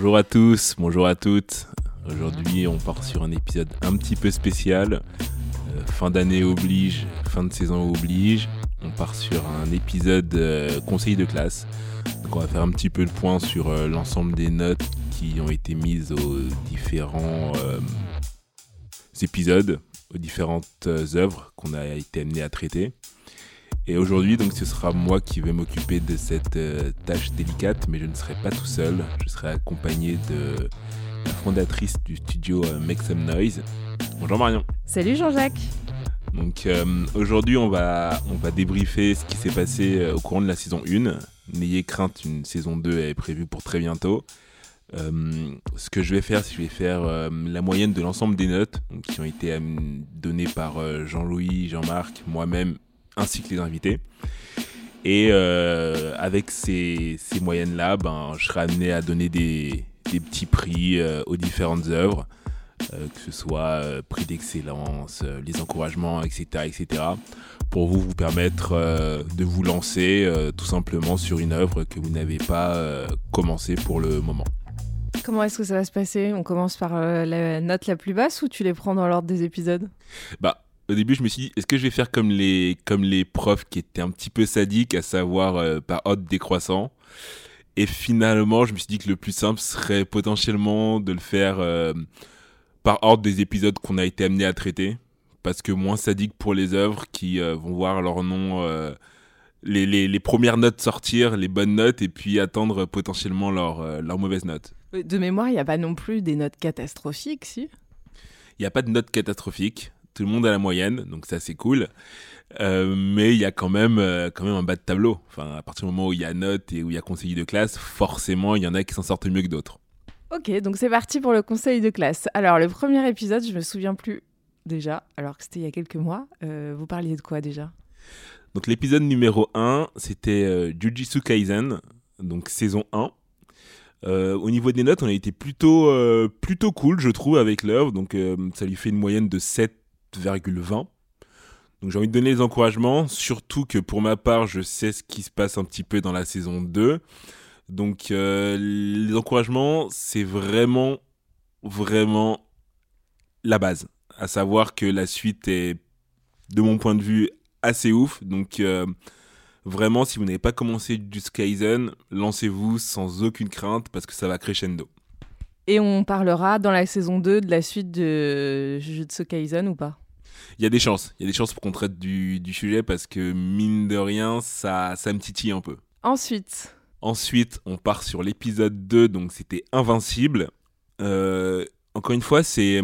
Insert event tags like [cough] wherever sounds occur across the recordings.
Bonjour à tous, bonjour à toutes. Aujourd'hui, on part sur un épisode un petit peu spécial. Euh, fin d'année oblige, fin de saison oblige. On part sur un épisode euh, conseil de classe. Donc, on va faire un petit peu le point sur euh, l'ensemble des notes qui ont été mises aux différents épisodes, aux différentes œuvres qu'on a été amené à traiter. Et aujourd'hui, donc, ce sera moi qui vais m'occuper de cette tâche délicate, mais je ne serai pas tout seul. Je serai accompagné de la fondatrice du studio Make Some Noise. Bonjour Marion. Salut Jean-Jacques. Donc aujourd'hui, on va, on va débriefer ce qui s'est passé au courant de la saison 1. N'ayez crainte, une saison 2 est prévue pour très bientôt. ce que je vais faire, c'est que je vais faire la moyenne de l'ensemble des notes qui ont été données par Jean-Louis, Jean-Marc, moi-même, ainsi que les invités. Et avec ces, ces moyennes-là, ben, je serai amené à donner des, des petits prix aux différentes œuvres. que ce soit prix d'excellence, les encouragements, etc., etc., pour vous vous permettre de vous lancer tout simplement sur une œuvre que vous n'avez pas commencé pour le moment. Comment est-ce que ça va se passer? On commence par la note la plus basse ou tu les prends dans l'ordre des épisodes? Bah, au début, je me suis dit, est-ce que je vais faire comme les, comme les profs qui étaient un petit peu sadiques, à savoir par ordre décroissant et finalement, je me suis dit que le plus simple serait potentiellement de le faire par ordre des épisodes qu'on a été amené à traiter. Parce que moins sadique pour les œuvres qui vont voir leur nom, les, les, les, premières notes sortir, les bonnes notes, et puis attendre potentiellement leur, leur mauvaise note. De mémoire, il n'y a pas non plus des notes catastrophiques, si? Il n'y a pas de notes catastrophiques. Tout le monde a la moyenne, donc ça c'est cool. Euh, mais il y a quand même, euh, quand même un bas de tableau. Enfin, à partir du moment où il y a notes et où il y a conseiller de classe, forcément, il y en a qui s'en sortent mieux que d'autres. Ok, donc c'est parti pour le conseil de classe. Alors, le premier épisode, je me souviens plus déjà, alors que c'était il y a quelques mois. Euh, vous parliez de quoi déjà? Donc, l'épisode numéro 1, c'était Jujutsu Kaisen, donc saison 1. au niveau des notes, on a été plutôt, plutôt cool, je trouve, avec l'œuvre. Donc, ça lui fait une moyenne de 7,20. Donc j'ai envie de donner les encouragements, surtout que pour ma part, je sais ce qui se passe un petit peu dans la saison 2. Donc euh, les encouragements, c'est vraiment, vraiment la base. À savoir que la suite est, de mon point de vue, assez ouf. Donc euh, vraiment, si vous n'avez pas commencé du Skyzen, lancez-vous sans aucune crainte parce que ça va crescendo. Et on parlera dans la saison 2 de la suite de Jujutsu Kaisen ou pas? Il y a des chances. Il y a des chances pour qu'on traite du, du, sujet parce que, mine de rien, ça, ça me titille un peu. Ensuite Ensuite, on part sur l'épisode 2, donc c'était Invincible. Euh, encore une fois, c'est,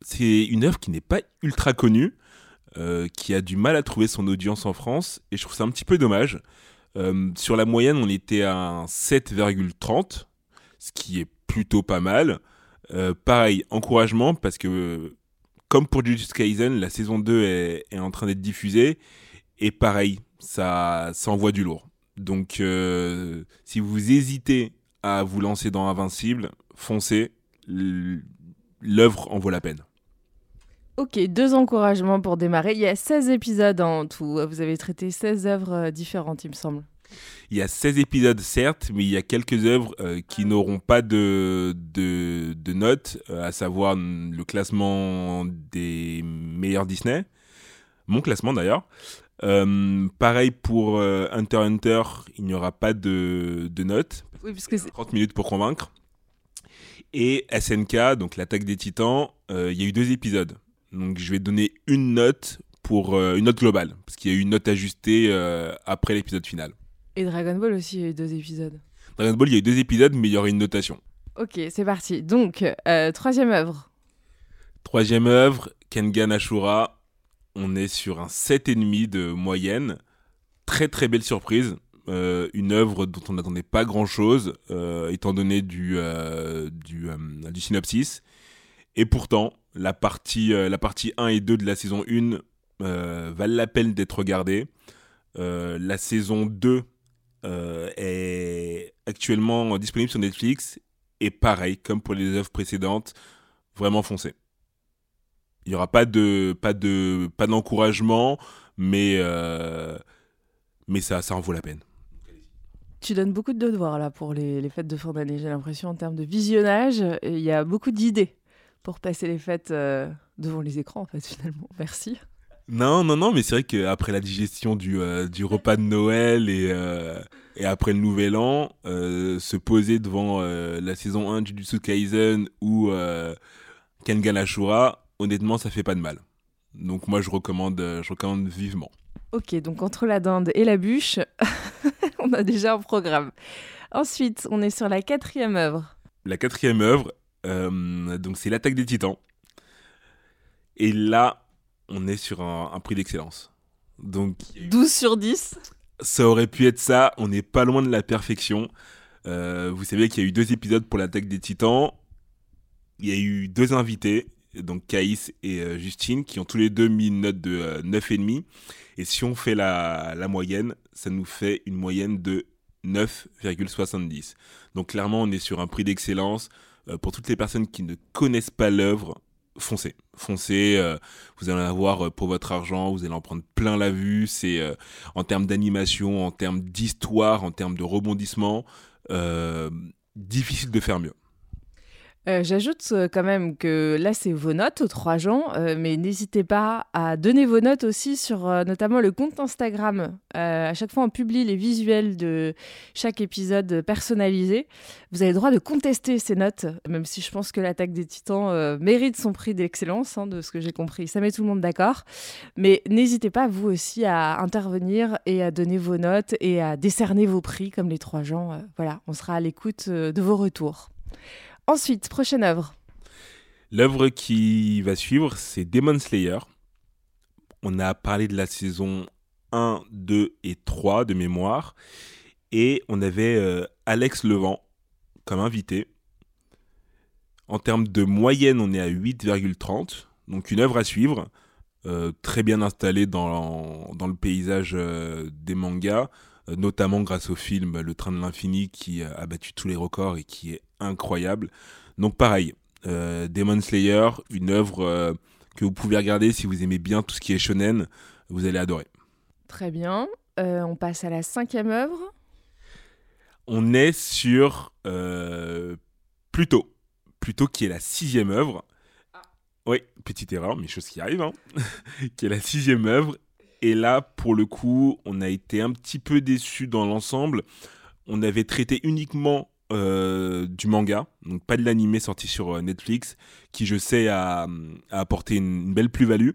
c'est une œuvre qui n'est pas ultra connue, euh, qui a du mal à trouver son audience en France, et je trouve ça un petit peu dommage. Euh, sur la moyenne, on était à 7,30, ce qui est plutôt pas mal. pareil, encouragement, parce que comme pour Jujutsu Kaisen, la saison 2 est, en train d'être diffusée. Et pareil, ça, envoie du lourd. Donc, euh, si vous hésitez à vous lancer dans Invincible, foncez. L'œuvre en vaut la peine. Ok, deux encouragements pour démarrer. Il y a 16 épisodes en tout. Vous avez traité 16 œuvres différentes, il me semble. Il y a 16 épisodes, certes, mais il y a quelques œuvres euh, qui n'auront pas de, de, de notes, euh, à savoir le classement des meilleurs Disney. Mon classement d'ailleurs. Euh, pareil pour Hunter Hunter, il n'y aura pas de, de notes. Oui, parce que 30 minutes pour convaincre. Et SNK, donc l'attaque des titans, il y a eu deux épisodes. Donc je vais donner une note pour une note globale, parce qu'il y a eu une note ajustée après l'épisode final. Et Dragon Ball aussi, il y a eu deux épisodes. Dragon Ball, il y a eu deux épisodes, mais il y aurait une notation. Ok, c'est parti. Donc, euh, troisième œuvre. Troisième œuvre, Kengan Ashura. On est sur un 7,5 de moyenne. Très très belle surprise. une œuvre dont on n'attendait pas grand-chose, étant donné du, du, du, synopsis. Et pourtant, la partie, la partie 1 et 2 de la saison 1 valent la peine d'être regardée. la saison 2 est actuellement disponible sur Netflix. Et pareil, comme pour les œuvres précédentes, vraiment foncé. Il n'y aura pas de pas de pas d'encouragement, mais euh, mais ça ça en vaut la peine. Tu donnes beaucoup de devoirs là pour les, les fêtes de fin d'année. J'ai l'impression en termes de visionnage, il y a beaucoup d'idées pour passer les fêtes euh, devant les écrans en fait finalement. Merci. Non, non, non, mais c'est vrai qu'après la digestion du, euh, du repas de Noël et, et après le Nouvel An, se poser devant la saison 1 du Kaisen ou Kengan Ashura, honnêtement, ça fait pas de mal. Donc moi, je recommande, je recommande vivement. Ok, donc entre la dinde et la bûche, [laughs] on a déjà un programme. Ensuite, on est sur la quatrième œuvre. La quatrième œuvre, euh, donc c'est l'attaque des titans. Et là, on est sur un, prix d'excellence. Donc 12 sur 10 Ça aurait pu être ça, on n'est pas loin de la perfection. Euh, vous savez qu'il y a eu deux épisodes pour l'attaque des titans il y a eu deux invités, donc Caïs et euh, Justine, qui ont tous les deux mis une note de euh, 9,5. Et si on fait la, moyenne, ça nous fait une moyenne de 9,70. Donc clairement, on est sur un prix d'excellence. Euh, pour toutes les personnes qui ne connaissent pas l'œuvre, foncez. Foncez, vous allez avoir pour votre argent, vous allez en prendre plein la vue. C'est en termes d'animation, en termes d'histoire, en termes de rebondissement, difficile de faire mieux. Euh, j'ajoute euh, quand même que là, c'est vos notes aux trois gens, euh, mais n'hésitez pas à donner vos notes aussi sur notamment le compte Instagram. à chaque fois, on publie les visuels de chaque épisode personnalisé. Vous avez le droit de contester ces notes, même si je pense que l'attaque des titans mérite son prix d'excellence, hein, de ce que j'ai compris. Ça met tout le monde d'accord. Mais n'hésitez pas, vous aussi, à intervenir et à donner vos notes et à décerner vos prix comme les trois gens. voilà, on sera à l'écoute de vos retours. Ensuite, prochaine œuvre. L'œuvre qui va suivre, c'est Demon Slayer. On a parlé de la saison 1, 2 et 3 de mémoire. Et on avait euh, Alex Levent comme invité. En termes de moyenne, on est à 8,30. Donc une œuvre à suivre. Euh, très bien installée dans, dans le paysage euh, des mangas, notamment grâce au film Le Train de l'Infini qui a battu tous les records et qui est incroyable. Donc pareil, euh, Demon Slayer, une œuvre euh, que vous pouvez regarder si vous aimez bien tout ce qui est shonen, vous allez adorer. Très bien. Euh, on passe à la cinquième œuvre. On est sur Plutôt. Plutôt qui est la sixième œuvre. Ah. Oui, petite erreur, mais chose qui arrive. Hein. [laughs] qui est la sixième œuvre. Et là, pour le coup, on a été un petit peu déçus dans l'ensemble. On avait traité uniquement euh, du manga, donc pas de l'animé sorti sur euh, Netflix, qui je sais a, apporté une, belle plus-value.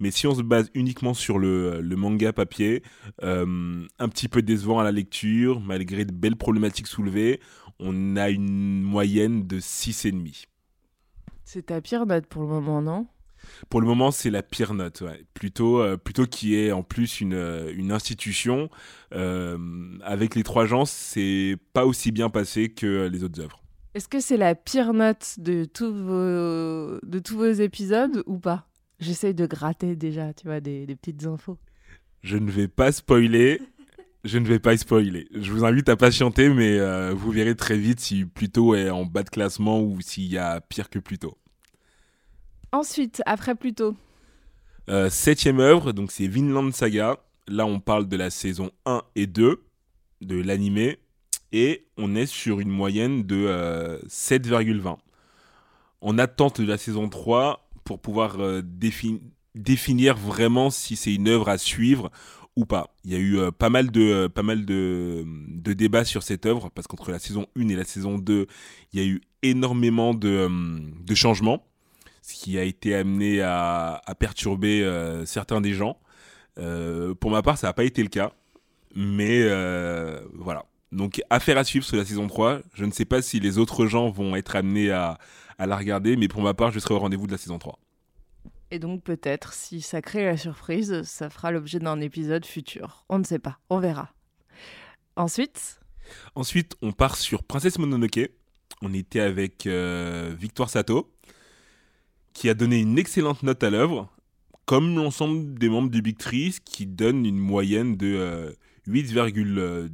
Mais si on se base uniquement sur le, manga papier, euh, un petit peu décevant à la lecture, malgré de belles problématiques soulevées, on a une moyenne de 6,5. C'est ta pire note pour le moment, non? Pour le moment, c'est la pire note. Plutôt, euh, plutôt qui est en plus une, euh, une institution. Euh, avec les trois gens, c'est pas aussi bien passé que les autres œuvres. Est-ce que c'est la pire note de tous vos, de tous vos épisodes ou pas? J'essaye de gratter déjà, tu vois, des, des petites infos. Je ne vais pas spoiler. Je ne vais pas spoiler. Je vous invite à patienter, mais vous verrez très vite si Pluto est en bas de classement ou s'il y a pire que Pluto. Ensuite, après plutôt. Euh, septième œuvre, donc c'est Vinland Saga. Là, on parle de la saison 1 et 2 de l'animé. Et on est sur une moyenne de 7,20. Euh, on attend de la saison 3 pour pouvoir euh, définir vraiment si c'est une œuvre à suivre ou pas. Il y a eu pas mal, de, pas mal de, débats sur cette œuvre parce qu'entre la saison 1 et la saison 2, il y a eu énormément de, changements qui a été amené à, perturber euh, certains des gens. Euh, pour ma part, ça n'a pas été le cas. Mais euh, voilà. Donc, affaire à suivre sur la saison 3. Je ne sais pas si les autres gens vont être amenés à, la regarder, mais pour ma part, je serai au rendez-vous de la saison 3. Et donc, peut-être, si ça crée la surprise, ça fera l'objet d'un épisode futur. On ne sait pas, on verra. Ensuite? Ensuite, on part sur Princesse Mononoke. On était avec Victoire Sato, qui a donné une excellente note à l'œuvre, comme l'ensemble des membres du Big Tree, qui donne une moyenne de 8,10. Euh,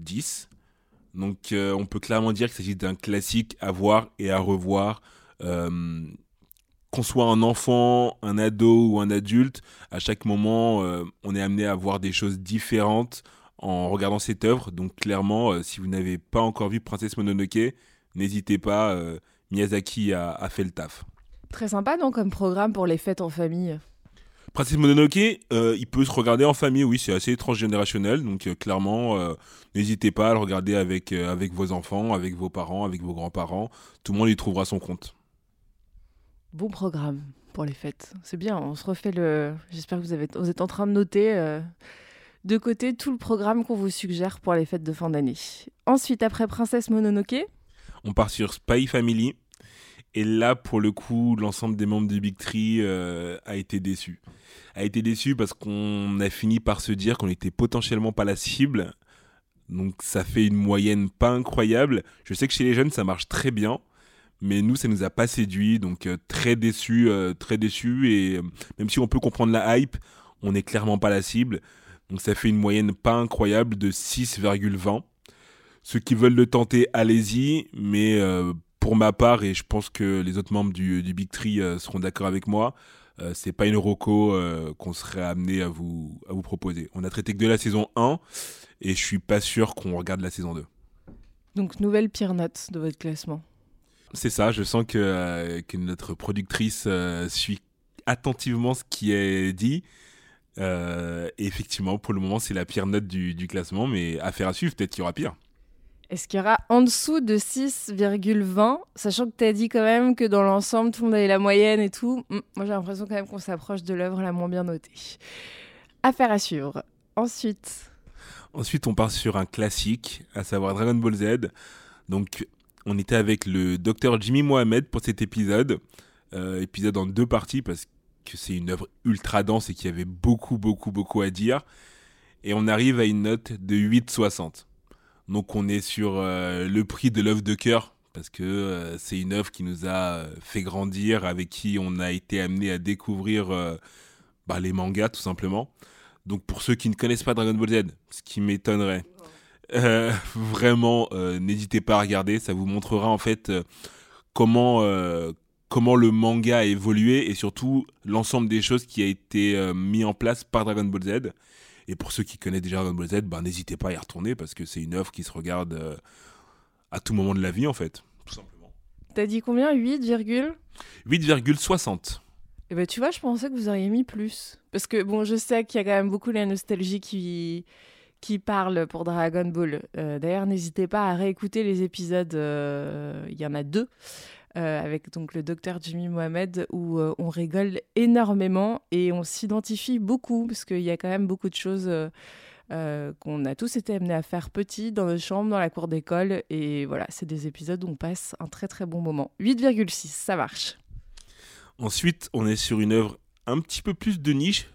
Donc euh, on peut clairement dire qu'il s'agit d'un classique à voir et à revoir. qu'on soit un enfant, un ado ou un adulte, à chaque moment, on est amené à voir des choses différentes en regardant cette œuvre. Donc clairement, si vous n'avez pas encore vu Princesse Mononoke, n'hésitez pas, Miyazaki a, fait le taf. Très sympa, non, comme programme pour les fêtes en famille? Princesse Mononoke, euh, il peut se regarder en famille, oui, c'est assez transgénérationnel, donc euh, clairement, euh, n'hésitez pas à le regarder avec, avec vos enfants, avec vos parents, avec vos grands-parents, tout le monde y trouvera son compte. Bon programme pour les fêtes, c'est bien, on se refait le... J'espère que vous, avez... vous êtes en train de noter de côté tout le programme qu'on vous suggère pour les fêtes de fin d'année. Ensuite, après Princesse Mononoke? On part sur Spy Family, et là, pour le coup, l'ensemble des membres du Big Tree euh, a été déçu. A été déçu parce qu'on a fini par se dire qu'on était potentiellement pas la cible. Donc ça fait une moyenne pas incroyable. Je sais que chez les jeunes, ça marche très bien. Mais nous, ça nous a pas séduit. Donc euh, très déçu, euh, très déçu. Et même si on peut comprendre la hype, on n'est clairement pas la cible. Donc ça fait une moyenne pas incroyable de 6,20. Ceux qui veulent le tenter, allez-y. Mais pour ma part, et je pense que les autres membres du, Big Tree euh, seront d'accord avec moi, euh, c'est pas une roco euh, qu'on serait amené à vous, à vous proposer. On a traité que de la saison 1 et je suis pas sûr qu'on regarde la saison 2. Donc, nouvelle pire note de votre classement. C'est ça, je sens que, que notre productrice suit attentivement ce qui est dit. et effectivement, pour le moment, c'est la pire note du, du classement, mais affaire à suivre, peut-être qu'il y aura pire. Est-ce qu'il y aura en dessous de 6,20 Sachant que tu as dit quand même que dans l'ensemble, tout le monde avait la moyenne et tout. Hmm, moi, j'ai l'impression quand même qu'on s'approche de l'œuvre la moins bien notée. Affaire à suivre. Ensuite. Ensuite, on part sur un classique, à savoir Dragon Ball Z. Donc, on était avec le docteur Jimmy Mohamed pour cet épisode. Euh, épisode en deux parties parce que c'est une œuvre ultra dense et qu'il y avait beaucoup, beaucoup, beaucoup à dire. Et on arrive à une note de 8,60. Donc on est sur euh, le prix de l'œuvre de cœur parce que euh, c'est une œuvre qui nous a euh, fait grandir, avec qui on a été amené à découvrir bah, les mangas tout simplement. Donc pour ceux qui ne connaissent pas Dragon Ball Z, ce qui m'étonnerait, [laughs] vraiment n'hésitez pas à regarder, ça vous montrera en fait comment comment le manga a évolué et surtout l'ensemble des choses qui a été mis en place par Dragon Ball Z. Et pour ceux qui connaissent déjà Dragon Ball Z, ben, n'hésitez pas à y retourner parce que c'est une œuvre qui se regarde euh, à tout moment de la vie, en fait, tout simplement. T'as dit combien? 8, 8,60. Eh ben, tu vois, je pensais que vous auriez mis plus. Parce que, bon, je sais qu'il y a quand même beaucoup la nostalgie qui, qui parle pour Dragon Ball. Euh, d'ailleurs, n'hésitez pas à réécouter les épisodes. Euh, il y en a deux. Euh, avec donc le docteur Jimmy Mohamed, où euh, on rigole énormément et on s'identifie beaucoup, parce qu'il y a quand même beaucoup de choses euh, qu'on a tous été amenés à faire petits dans nos chambres, dans la cour d'école. Et voilà, c'est des épisodes où on passe un très très bon moment. 8,6, ça marche. Ensuite, on est sur une œuvre un petit peu plus de niche,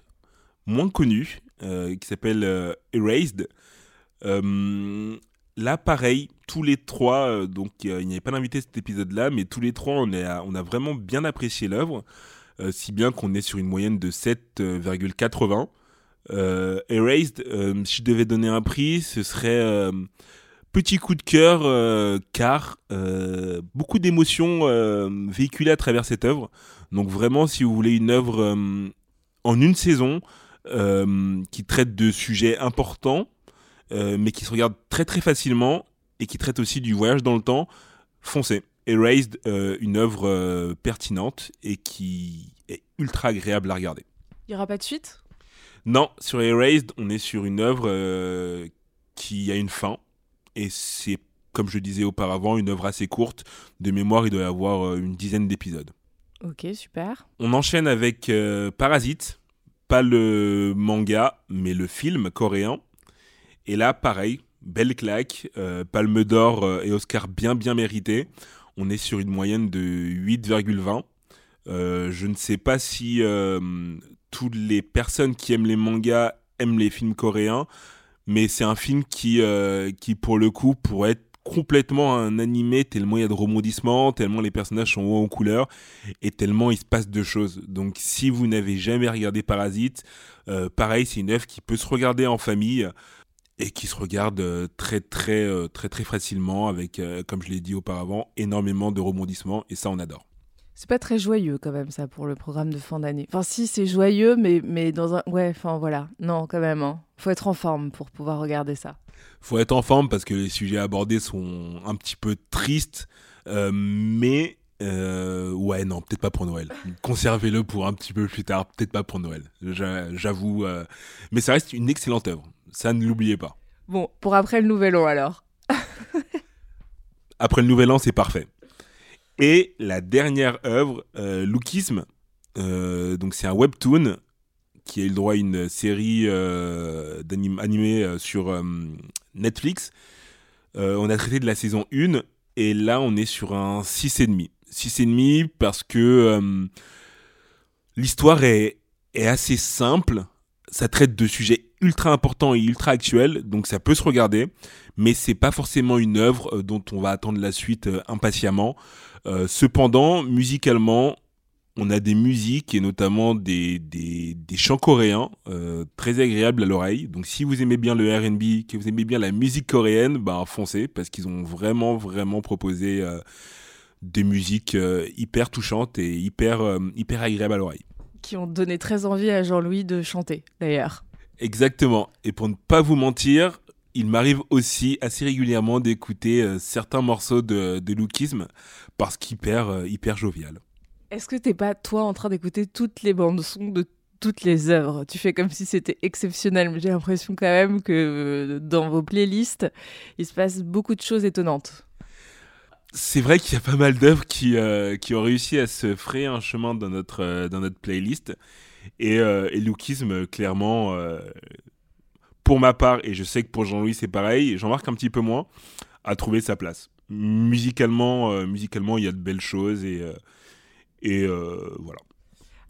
moins connue, qui s'appelle Erased. Là, pareil, tous les trois, euh, donc il n'y avait pas d'invité cet épisode-là, mais tous les trois, on, a, vraiment bien apprécié l'œuvre, euh, si bien qu'on est sur une moyenne de 7,80. Euh, Erased, si je devais donner un prix, ce serait petit coup de cœur, car beaucoup d'émotions véhiculées à travers cette œuvre. Donc vraiment, si vous voulez une œuvre en une saison, qui traite de sujets importants, euh, mais qui se regarde très très facilement et qui traite aussi du voyage dans le temps, foncez. Erased, euh, une œuvre euh, pertinente et qui est ultra agréable à regarder. Il n'y aura pas de suite? Non, sur Erased, on est sur une œuvre qui a une fin et c'est, comme je disais auparavant, une œuvre assez courte. De mémoire, il doit y avoir une dizaine d'épisodes. Ok, super. On enchaîne avec Parasite, pas le manga, mais le film coréen et là, pareil, belle claque, euh, Palme d'Or euh, et Oscar bien bien mérité. On est sur une moyenne de 8,20. Euh, je ne sais pas si toutes les personnes qui aiment les mangas aiment les films coréens, mais c'est un film qui, qui, pour le coup, pourrait être complètement un animé tellement il y a de rebondissements, tellement les personnages sont en couleur et tellement il se passe de choses. Donc si vous n'avez jamais regardé Parasite, euh, pareil, c'est une œuvre qui peut se regarder en famille et qui se regarde euh, très très euh, très très facilement avec, comme je l'ai dit auparavant, énormément de rebondissements et ça on adore. C'est pas très joyeux quand même ça pour le programme de fin d'année. Enfin si c'est joyeux mais mais dans un ouais enfin voilà non quand même hein. faut être en forme pour pouvoir regarder ça faut être en forme parce que les sujets abordés sont un petit peu tristes, euh, mais euh, ouais, non, peut-être pas pour Noël. Conservez-le pour un petit peu plus tard, peut-être pas pour Noël. J'avoue, euh, mais ça reste une excellente œuvre. Ça, ne l'oubliez pas. Bon, pour après le Nouvel An alors. [laughs] après le Nouvel An, c'est parfait. Et la dernière œuvre, Lookisme. donc c'est un webtoon qui a eu le droit à une série euh, animée euh, sur euh, Netflix. on a traité de la saison 1 et là on est sur un 6,5. 6,5 parce que l'histoire est, est assez simple. Ça traite de sujets ultra importants et ultra actuels, donc ça peut se regarder, mais c'est pas forcément une œuvre dont on va attendre la suite impatiemment. cependant, musicalement, on a des musiques et notamment des, des, chants coréens euh, très agréables à l'oreille. Donc si vous aimez bien le RB, que vous aimez bien la musique coréenne, bah foncez parce qu'ils ont vraiment vraiment proposé euh, des musiques euh, hyper touchantes et hyper, hyper agréables à l'oreille. Qui ont donné très envie à Jean-Louis de chanter d'ailleurs. Exactement. Et pour ne pas vous mentir, il m'arrive aussi assez régulièrement d'écouter certains morceaux de, de Lookisme parce qu'hyper hyper jovial. Est-ce que t'es pas, toi, en train d'écouter toutes les bandes son de toutes les œuvres? Tu fais comme si c'était exceptionnel, mais j'ai l'impression quand même que euh, dans vos playlists, il se passe beaucoup de choses étonnantes. C'est vrai qu'il y a pas mal d'œuvres qui, euh, qui ont réussi à se frayer un chemin dans notre, euh, dans notre playlist. Et, et Lookisme, clairement, pour ma part, et je sais que pour Jean-Louis c'est pareil, j'en marque un petit peu moins, a trouvé sa place. Musicalement, musicalement il y a de belles choses et et euh, voilà.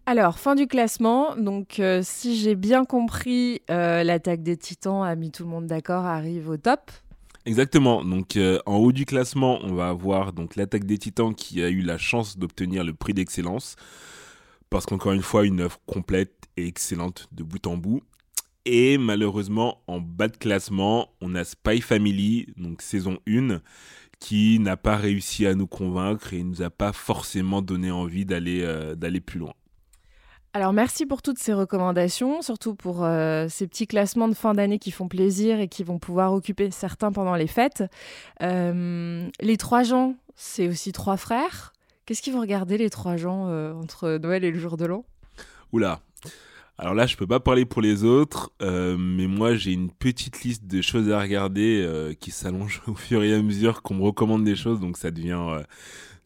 Alors, fin du classement. Donc, euh, si j'ai bien compris, euh, l'attaque des titans a mis tout le monde d'accord, arrive au top. Exactement. Donc, en haut du classement, on va avoir donc l'attaque des titans qui a eu la chance d'obtenir le prix d'excellence. Parce qu'encore une fois, une œuvre complète et excellente de bout en bout. Et malheureusement, en bas de classement, on a Spy Family, donc saison 1, qui n'a pas réussi à nous convaincre et nous a pas forcément donné envie d'aller euh, d'aller plus loin. Alors merci pour toutes ces recommandations, surtout pour euh, ces petits classements de fin d'année qui font plaisir et qui vont pouvoir occuper certains pendant les fêtes. Euh, les trois gens, c'est aussi trois frères. Qu'est-ce qu'ils vont regarder les trois gens entre Noël et le jour de l'an? Oula, alors là, je peux pas parler pour les autres, euh, mais moi j'ai une petite liste de choses à regarder euh, qui s'allonge [laughs] au fur et à mesure qu'on me recommande des choses, donc ça devient euh,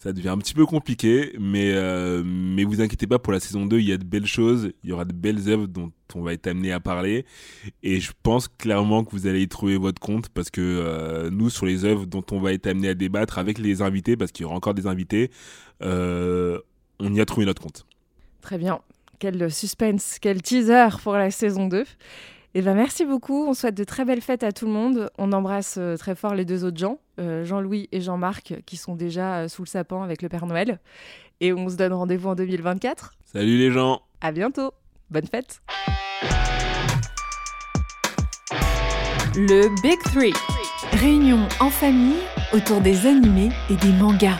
ça devient un petit peu compliqué, mais mais vous inquiétez pas pour la saison 2, il y a de belles choses, il y aura de belles œuvres dont on va être amené à parler, et je pense clairement que vous allez y trouver votre compte parce que nous sur les œuvres dont on va être amené à débattre avec les invités, parce qu'il y aura encore des invités, on y a trouvé notre compte. Très bien. Quel suspense, quel teaser pour la saison 2. Et eh ben merci beaucoup, on souhaite de très belles fêtes à tout le monde. On embrasse euh, très fort les deux autres gens, euh, Jean-Louis et Jean-Marc, qui sont déjà euh, sous le sapin avec le Père Noël. Et on se donne rendez-vous en 2024. Salut les gens À bientôt Bonne fête Le Big Three. Réunion en famille autour des animés et des mangas.